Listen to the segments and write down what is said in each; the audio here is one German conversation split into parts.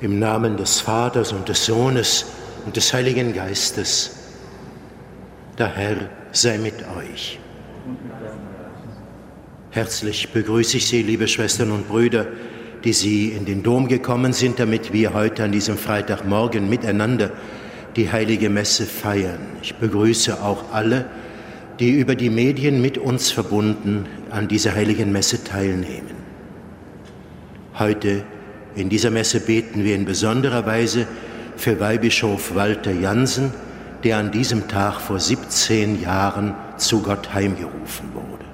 Im Namen des Vaters und des Sohnes und des Heiligen Geistes. Der Herr sei mit euch. Herzlich begrüße ich Sie, liebe Schwestern und Brüder, die Sie in den Dom gekommen sind, damit wir heute an diesem Freitagmorgen miteinander die heilige Messe feiern. Ich begrüße auch alle, die über die Medien mit uns verbunden an dieser heiligen Messe teilnehmen. Heute in dieser Messe beten wir in besonderer Weise für Weihbischof Walter Jansen, der an diesem Tag vor 17 Jahren zu Gott heimgerufen wurde.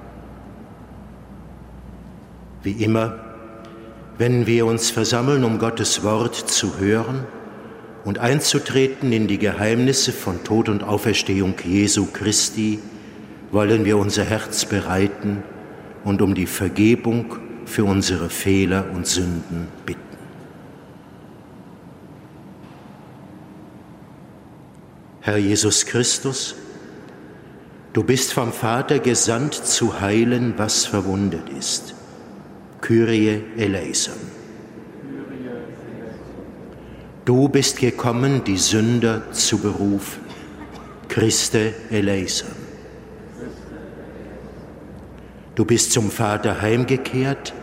Wie immer, wenn wir uns versammeln, um Gottes Wort zu hören und einzutreten in die Geheimnisse von Tod und Auferstehung Jesu Christi, wollen wir unser Herz bereiten und um die Vergebung für unsere Fehler und Sünden bitten. Herr Jesus Christus, du bist vom Vater gesandt zu heilen, was verwundet ist. Kyrie eleison. Du bist gekommen, die Sünder zu berufen. Christe eleison. Du bist zum Vater heimgekehrt,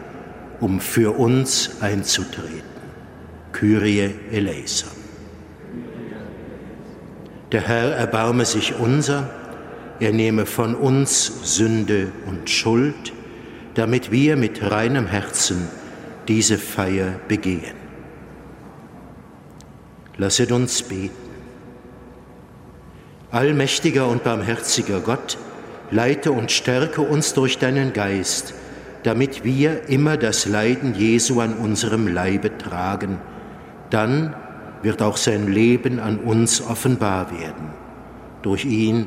um für uns einzutreten. Kyrie eleison. Der Herr erbarme sich unser, er nehme von uns Sünde und Schuld, damit wir mit reinem Herzen diese Feier begehen. Lasset uns beten. Allmächtiger und barmherziger Gott, leite und stärke uns durch deinen Geist, damit wir immer das Leiden Jesu an unserem Leibe tragen, dann wird auch sein Leben an uns offenbar werden. Durch ihn,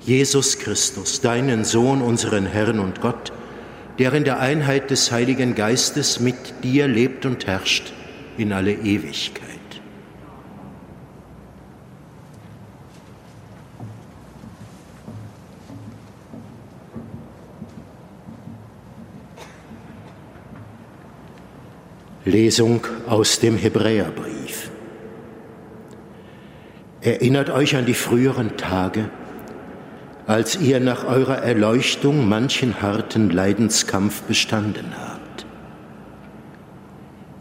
Jesus Christus, deinen Sohn, unseren Herrn und Gott, der in der Einheit des Heiligen Geistes mit dir lebt und herrscht in alle Ewigkeit. Lesung aus dem Hebräerbrief. Erinnert euch an die früheren Tage, als ihr nach eurer Erleuchtung manchen harten Leidenskampf bestanden habt.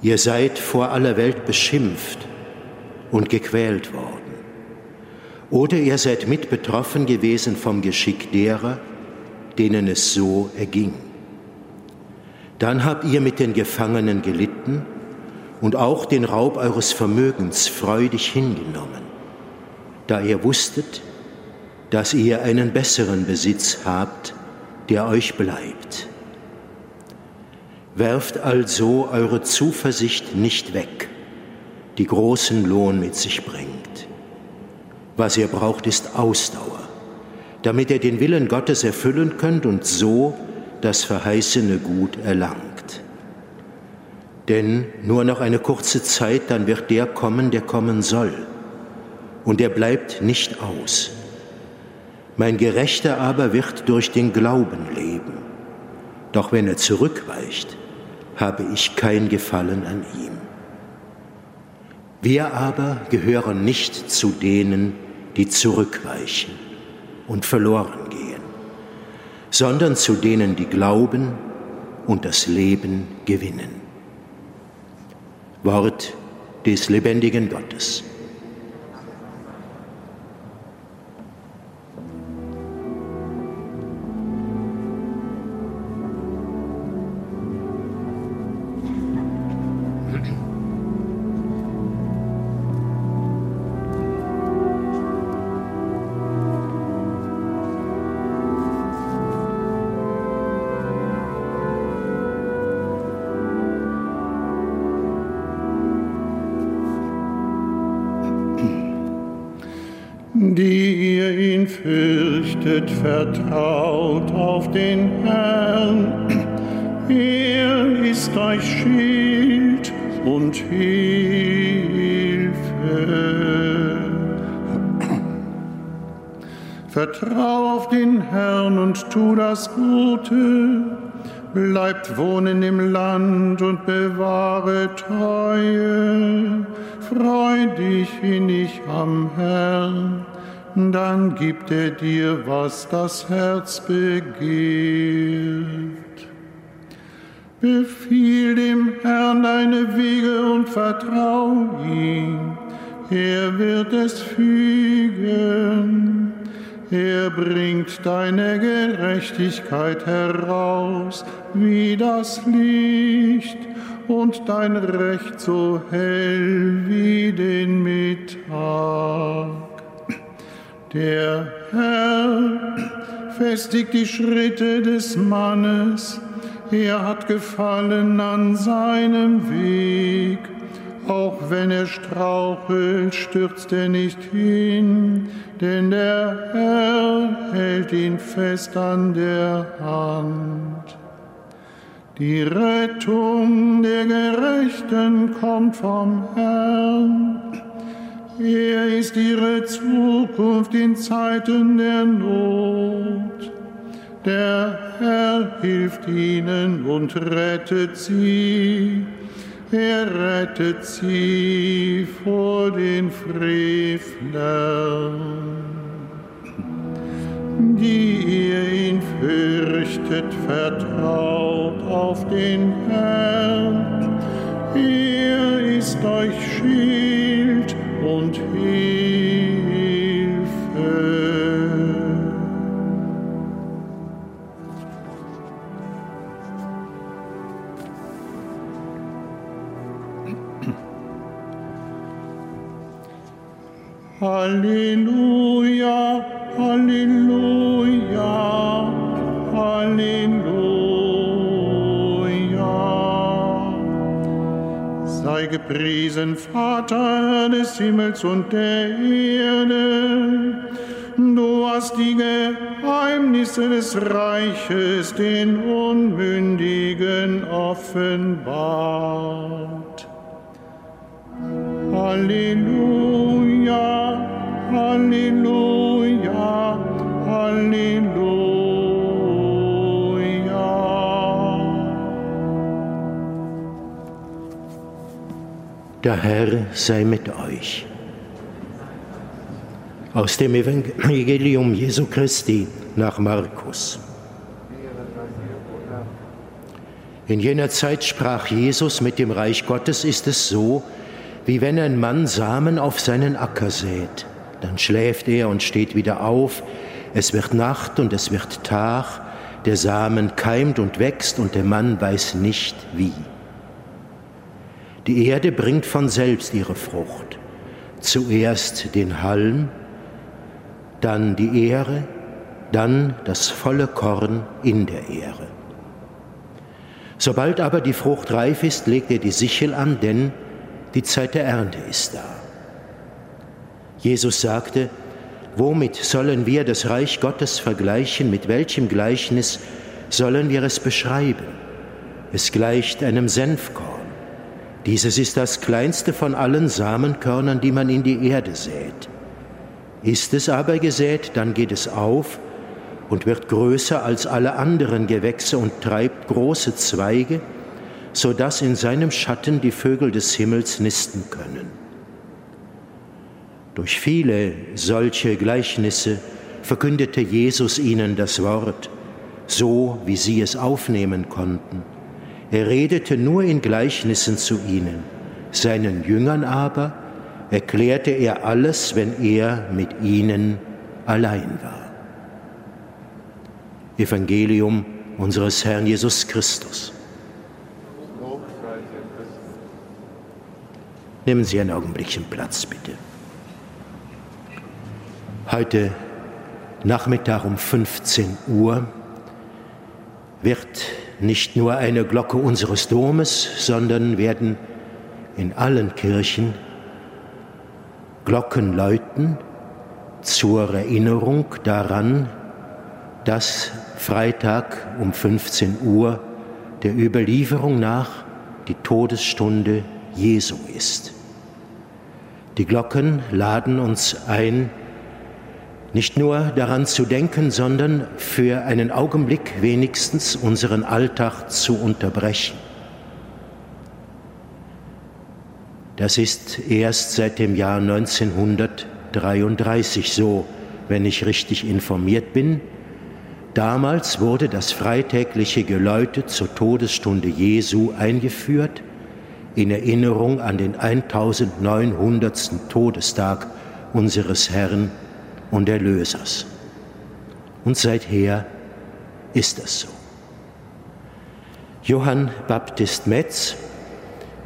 Ihr seid vor aller Welt beschimpft und gequält worden. Oder ihr seid mit betroffen gewesen vom Geschick derer, denen es so erging. Dann habt ihr mit den Gefangenen gelitten und auch den Raub eures Vermögens freudig hingenommen, da ihr wusstet, dass ihr einen besseren Besitz habt, der euch bleibt. Werft also eure Zuversicht nicht weg, die großen Lohn mit sich bringt. Was ihr braucht, ist Ausdauer, damit ihr den Willen Gottes erfüllen könnt und so das verheißene Gut erlangt. Denn nur noch eine kurze Zeit, dann wird der kommen, der kommen soll. Und er bleibt nicht aus. Mein Gerechter aber wird durch den Glauben leben. Doch wenn er zurückweicht, habe ich kein Gefallen an ihm. Wir aber gehören nicht zu denen, die zurückweichen und verloren gehen sondern zu denen, die glauben und das Leben gewinnen. Wort des lebendigen Gottes. Bleibt wohnen im Land und bewahre Treue. Freu dich innig am Herrn dann gibt er dir, was das Herz begehrt. Befiehl dem Herrn deine Wege und vertrau ihm, er wird es fügen. Er bringt deine Gerechtigkeit heraus wie das Licht und dein Recht so hell wie den Mittag. Der Herr festigt die Schritte des Mannes, er hat gefallen an seinem Weg. Auch wenn er strauchelt, stürzt er nicht hin, denn der Herr hält ihn fest an der Hand. Die Rettung der Gerechten kommt vom Herrn er ist ihre Zukunft in Zeiten der Not. Der Herr hilft ihnen und rettet sie. Er rettet sie vor den Frevlern. Die ihr ihn fürchtet, vertraut auf den Herrn. Er ist euch Schild und Hilfe. Gepriesen, Vater des Himmels und der Erde. Du hast die Geheimnisse des Reiches den Unmündigen offenbart. Halleluja, Halleluja, Halleluja. Der Herr sei mit euch. Aus dem Evangelium Jesu Christi nach Markus. In jener Zeit sprach Jesus, mit dem Reich Gottes ist es so, wie wenn ein Mann Samen auf seinen Acker sät. Dann schläft er und steht wieder auf, es wird Nacht und es wird Tag, der Samen keimt und wächst und der Mann weiß nicht wie. Die Erde bringt von selbst ihre Frucht. Zuerst den Halm, dann die Ähre, dann das volle Korn in der Ähre. Sobald aber die Frucht reif ist, legt er die Sichel an, denn die Zeit der Ernte ist da. Jesus sagte, womit sollen wir das Reich Gottes vergleichen, mit welchem Gleichnis sollen wir es beschreiben? Es gleicht einem Senfkorn. Dieses ist das kleinste von allen Samenkörnern, die man in die Erde sät. Ist es aber gesät, dann geht es auf und wird größer als alle anderen Gewächse und treibt große Zweige, so dass in seinem Schatten die Vögel des Himmels nisten können. Durch viele solche Gleichnisse verkündete Jesus ihnen das Wort, so wie sie es aufnehmen konnten. Er redete nur in Gleichnissen zu ihnen. Seinen Jüngern aber erklärte er alles, wenn er mit ihnen allein war. Evangelium unseres Herrn Jesus Christus. Nehmen Sie einen Augenblickchen Platz, bitte. Heute Nachmittag um 15 Uhr wird nicht nur eine Glocke unseres Domes, sondern werden in allen Kirchen Glocken läuten zur Erinnerung daran, dass Freitag um 15 Uhr der Überlieferung nach die Todesstunde Jesu ist. Die Glocken laden uns ein, nicht nur daran zu denken, sondern für einen Augenblick wenigstens unseren Alltag zu unterbrechen. Das ist erst seit dem Jahr 1933 so, wenn ich richtig informiert bin. Damals wurde das freitägliche Geläute zur Todesstunde Jesu eingeführt, in Erinnerung an den 1900. Todestag unseres Herrn und Erlösers. Und seither ist es so. Johann Baptist Metz,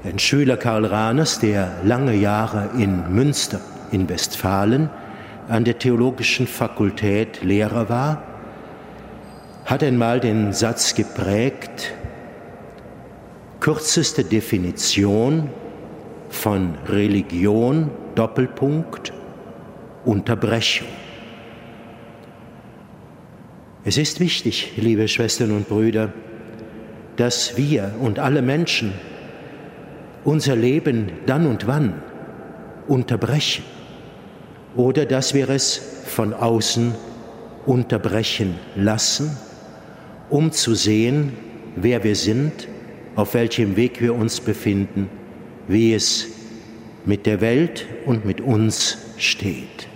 ein Schüler Karl Rahners, der lange Jahre in Münster in Westfalen an der Theologischen Fakultät Lehrer war, hat einmal den Satz geprägt, kürzeste Definition von Religion, Doppelpunkt, Unterbrechung. Es ist wichtig, liebe Schwestern und Brüder, dass wir und alle Menschen unser Leben dann und wann unterbrechen oder dass wir es von außen unterbrechen lassen, um zu sehen, wer wir sind, auf welchem Weg wir uns befinden, wie es mit der Welt und mit uns steht.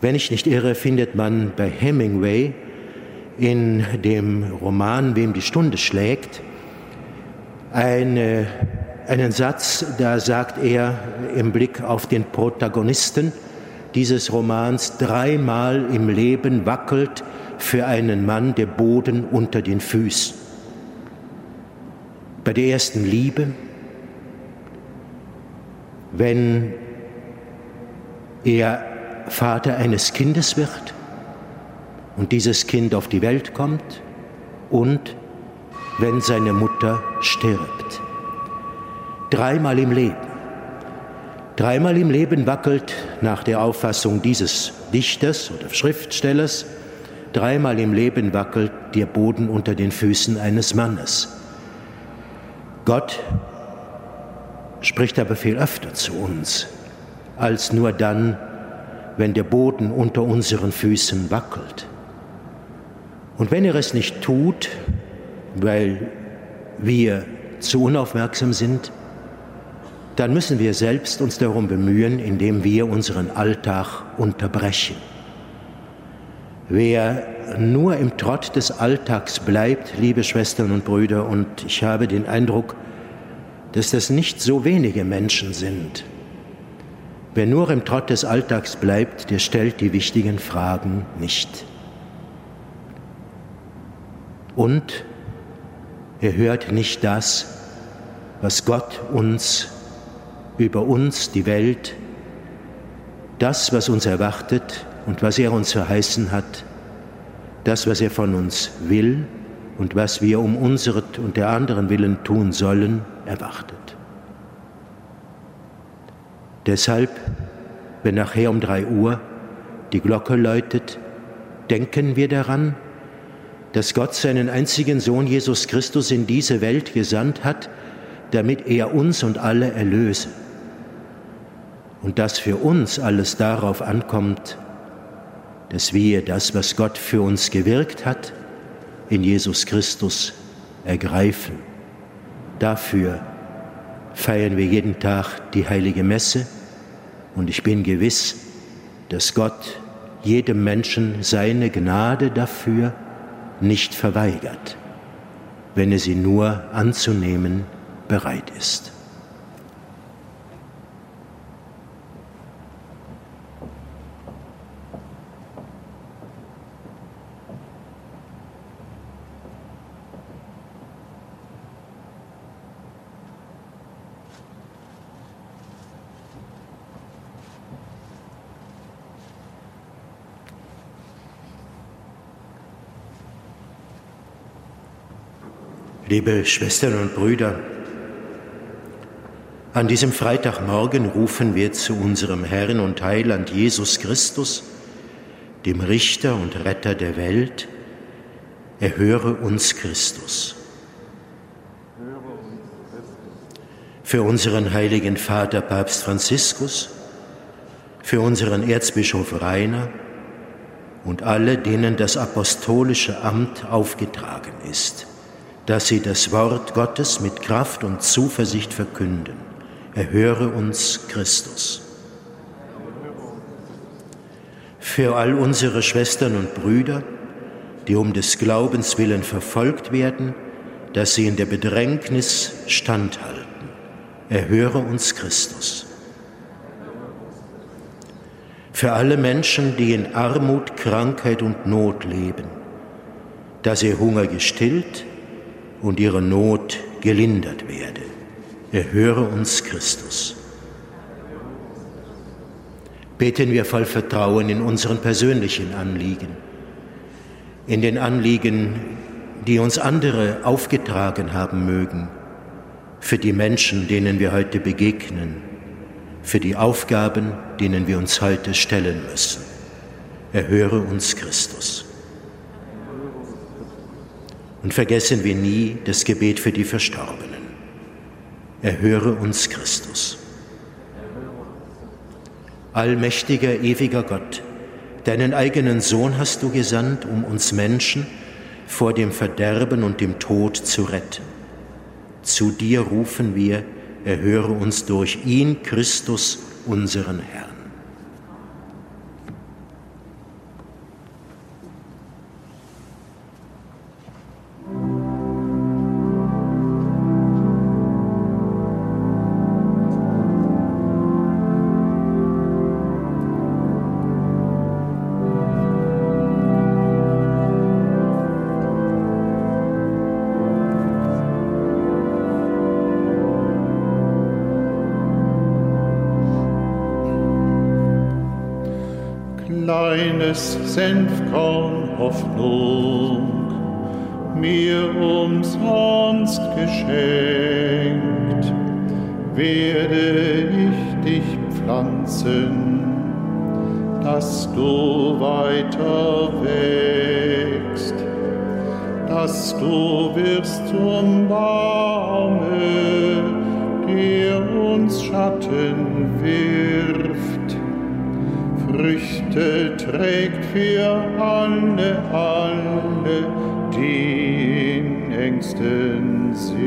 Wenn ich nicht irre, findet man bei Hemingway in dem Roman Wem die Stunde schlägt eine, einen Satz, da sagt er im Blick auf den Protagonisten dieses Romans, dreimal im Leben wackelt für einen Mann der Boden unter den Füßen. Bei der ersten Liebe, wenn er Vater eines Kindes wird und dieses Kind auf die Welt kommt und wenn seine Mutter stirbt. Dreimal im Leben. Dreimal im Leben wackelt nach der Auffassung dieses Dichters oder Schriftstellers, dreimal im Leben wackelt der Boden unter den Füßen eines Mannes. Gott spricht aber viel öfter zu uns als nur dann, wenn der Boden unter unseren Füßen wackelt. Und wenn er es nicht tut, weil wir zu unaufmerksam sind, dann müssen wir selbst uns darum bemühen, indem wir unseren Alltag unterbrechen. Wer nur im Trott des Alltags bleibt, liebe Schwestern und Brüder, und ich habe den Eindruck, dass das nicht so wenige Menschen sind. Wer nur im Trott des Alltags bleibt, der stellt die wichtigen Fragen nicht. Und er hört nicht das, was Gott uns über uns, die Welt, das, was uns erwartet und was er uns verheißen hat, das, was er von uns will und was wir um unsere und der anderen willen tun sollen, erwartet. Deshalb, wenn nachher um drei Uhr die Glocke läutet, denken wir daran, dass Gott seinen einzigen Sohn Jesus Christus in diese Welt gesandt hat, damit er uns und alle erlöse. Und dass für uns alles darauf ankommt, dass wir das, was Gott für uns gewirkt hat, in Jesus Christus ergreifen. Dafür feiern wir jeden Tag die heilige Messe und ich bin gewiss, dass Gott jedem Menschen seine Gnade dafür nicht verweigert, wenn er sie nur anzunehmen bereit ist. Liebe Schwestern und Brüder, an diesem Freitagmorgen rufen wir zu unserem Herrn und Heiland Jesus Christus, dem Richter und Retter der Welt, erhöre uns Christus. Für unseren heiligen Vater Papst Franziskus, für unseren Erzbischof Rainer und alle, denen das apostolische Amt aufgetragen ist dass sie das Wort Gottes mit Kraft und Zuversicht verkünden. Erhöre uns Christus. Für all unsere Schwestern und Brüder, die um des Glaubens willen verfolgt werden, dass sie in der Bedrängnis standhalten. Erhöre uns Christus. Für alle Menschen, die in Armut, Krankheit und Not leben, dass ihr Hunger gestillt, und ihre Not gelindert werde. Erhöre uns Christus. Beten wir voll Vertrauen in unseren persönlichen Anliegen, in den Anliegen, die uns andere aufgetragen haben mögen, für die Menschen, denen wir heute begegnen, für die Aufgaben, denen wir uns heute stellen müssen. Erhöre uns Christus. Und vergessen wir nie das Gebet für die Verstorbenen. Erhöre uns Christus. Allmächtiger, ewiger Gott, deinen eigenen Sohn hast du gesandt, um uns Menschen vor dem Verderben und dem Tod zu retten. Zu dir rufen wir, erhöre uns durch ihn, Christus, unseren Herrn. Kleines Senfkorn Hoffnung mir umsonst geschenkt, werde ich dich pflanzen, dass du weiter wächst, dass du wirst zum Baume, der uns Schatten wirft Früchte trägt für alle, alle, die in Ängsten sind.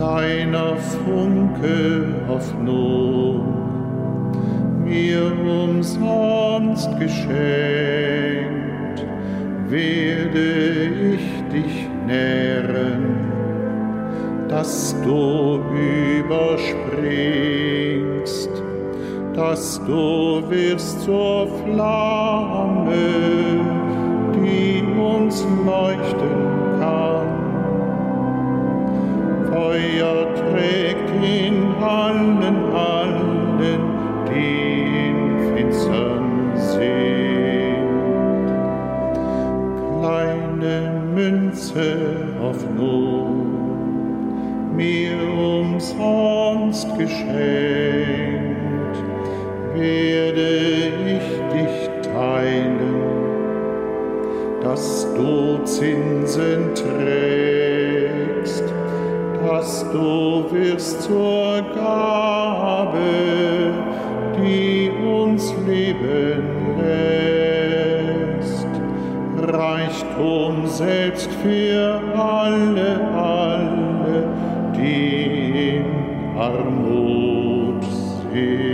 kleiner Funke Hoffnung, mir umsonst geschenkt, werde ich dich nähren, dass du überspringst, dass du wirst zur Flamme, die uns leuchten kann. Feuer trägt in allen, allen, die in Finstern sind. Kleine Münze auf Not, mir umsonst geschenkt, du Zinsen trägst, dass du wirst zur Gabe, die uns leben lässt. Reichtum selbst für alle, alle, die in Armut sind.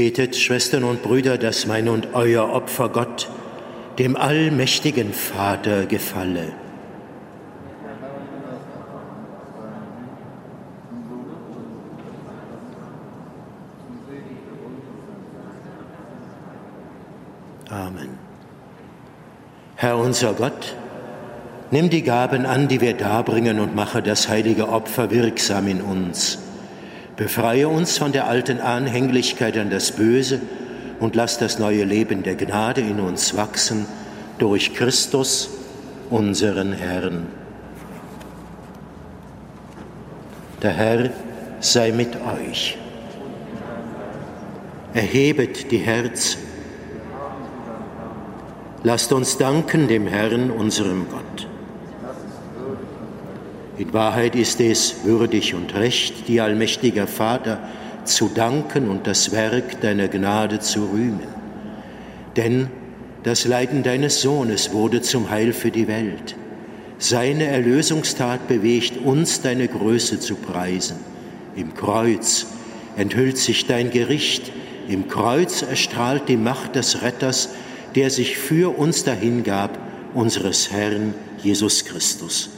Betet, Schwestern und Brüder, dass mein und euer Opfer Gott, dem allmächtigen Vater, gefalle. Amen. Herr unser Gott, nimm die Gaben an, die wir darbringen und mache das heilige Opfer wirksam in uns. Befreie uns von der alten Anhänglichkeit an das Böse und lass das neue Leben der Gnade in uns wachsen durch Christus, unseren Herrn. Der Herr sei mit euch. Erhebet die Herzen. Lasst uns danken dem Herrn, unserem Gott. In Wahrheit ist es würdig und recht, dir, allmächtiger Vater, zu danken und das Werk deiner Gnade zu rühmen. Denn das Leiden deines Sohnes wurde zum Heil für die Welt. Seine Erlösungstat bewegt uns, deine Größe zu preisen. Im Kreuz enthüllt sich dein Gericht, im Kreuz erstrahlt die Macht des Retters, der sich für uns dahingab, unseres Herrn Jesus Christus.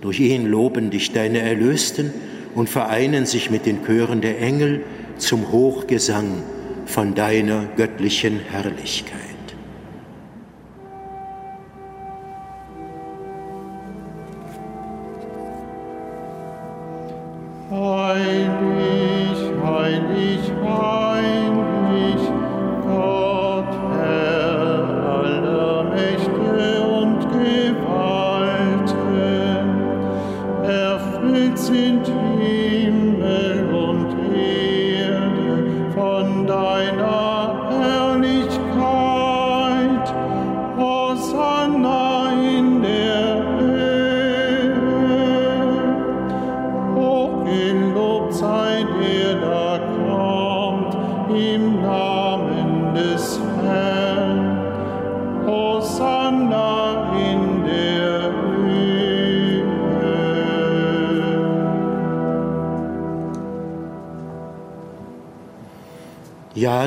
Durch ihn loben dich deine Erlösten und vereinen sich mit den Chören der Engel zum Hochgesang von deiner göttlichen Herrlichkeit. Heilig, heilig,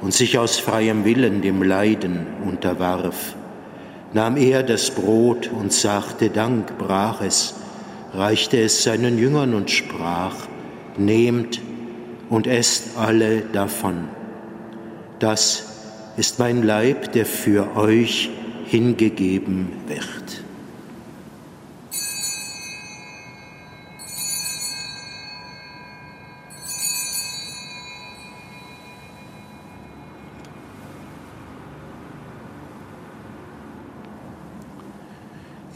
und sich aus freiem Willen dem Leiden unterwarf, nahm er das Brot und sagte Dank, brach es, reichte es seinen Jüngern und sprach, Nehmt und esst alle davon. Das ist mein Leib, der für euch hingegeben wird.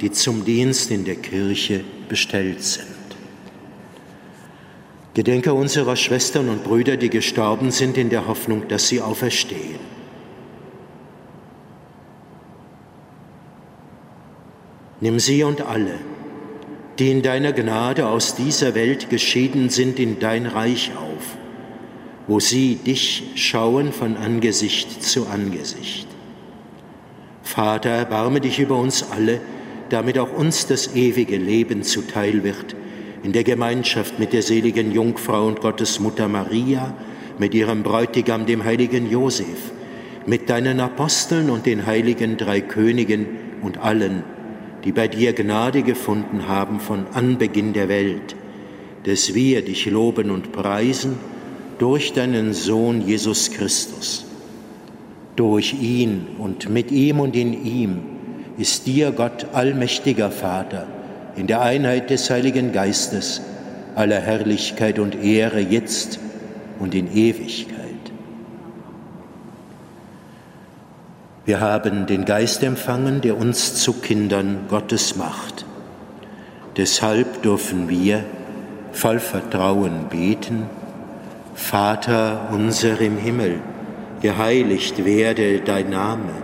die zum Dienst in der Kirche bestellt sind. Gedenke unserer Schwestern und Brüder, die gestorben sind, in der Hoffnung, dass sie auferstehen. Nimm sie und alle, die in deiner Gnade aus dieser Welt geschieden sind, in dein Reich auf, wo sie dich schauen von Angesicht zu Angesicht. Vater, erbarme dich über uns alle, damit auch uns das ewige Leben zuteil wird, in der Gemeinschaft mit der seligen Jungfrau und Gottesmutter Maria, mit ihrem Bräutigam, dem heiligen Josef, mit deinen Aposteln und den heiligen drei Königen und allen, die bei dir Gnade gefunden haben von Anbeginn der Welt, dass wir dich loben und preisen durch deinen Sohn Jesus Christus. Durch ihn und mit ihm und in ihm ist dir, Gott, allmächtiger Vater, in der Einheit des Heiligen Geistes, aller Herrlichkeit und Ehre jetzt und in Ewigkeit. Wir haben den Geist empfangen, der uns zu Kindern Gottes macht. Deshalb dürfen wir voll Vertrauen beten, Vater unser im Himmel, geheiligt werde dein Name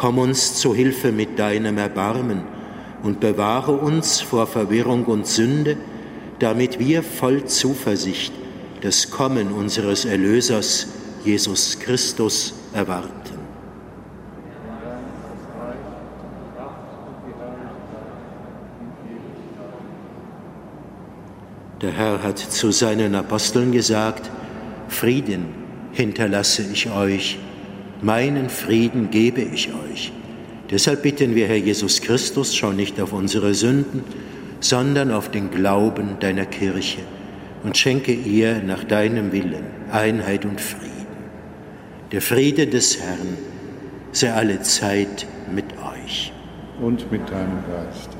Komm uns zu Hilfe mit deinem Erbarmen und bewahre uns vor Verwirrung und Sünde, damit wir voll Zuversicht das Kommen unseres Erlösers Jesus Christus erwarten. Der Herr hat zu seinen Aposteln gesagt, Frieden hinterlasse ich euch meinen Frieden gebe ich euch. Deshalb bitten wir, Herr Jesus Christus, schau nicht auf unsere Sünden, sondern auf den Glauben deiner Kirche und schenke ihr nach deinem Willen Einheit und Frieden. Der Friede des Herrn sei alle Zeit mit euch. Und mit deinem Geist.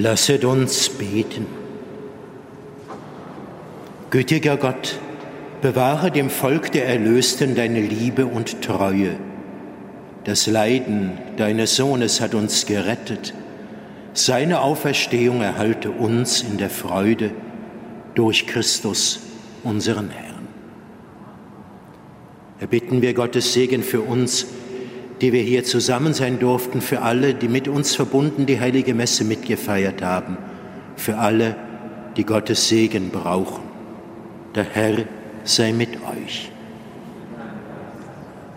Lasset uns beten. Gütiger Gott, bewahre dem Volk der Erlösten deine Liebe und Treue. Das Leiden deines Sohnes hat uns gerettet. Seine Auferstehung erhalte uns in der Freude durch Christus, unseren Herrn. Erbitten wir Gottes Segen für uns, die wir hier zusammen sein durften, für alle, die mit uns verbunden die heilige Messe mitgefeiert haben, für alle, die Gottes Segen brauchen. Der Herr sei mit euch.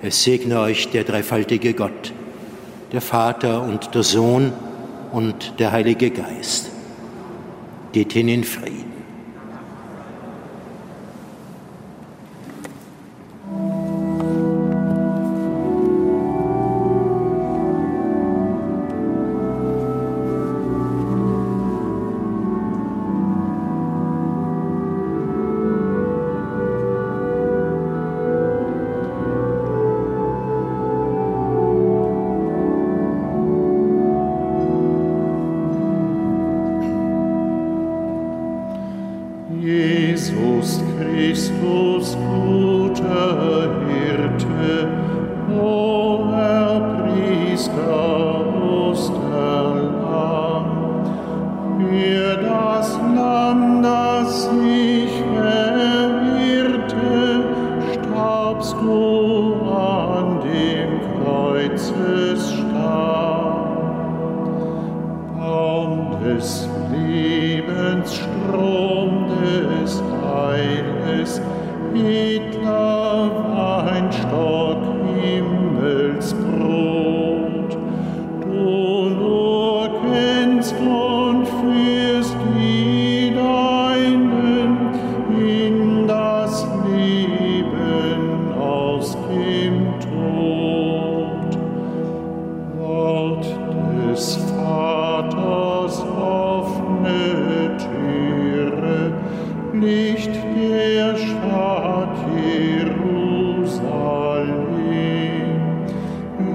Es segne euch der dreifaltige Gott, der Vater und der Sohn und der Heilige Geist. Geht hin in Frieden.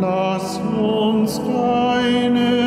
Lass uns deine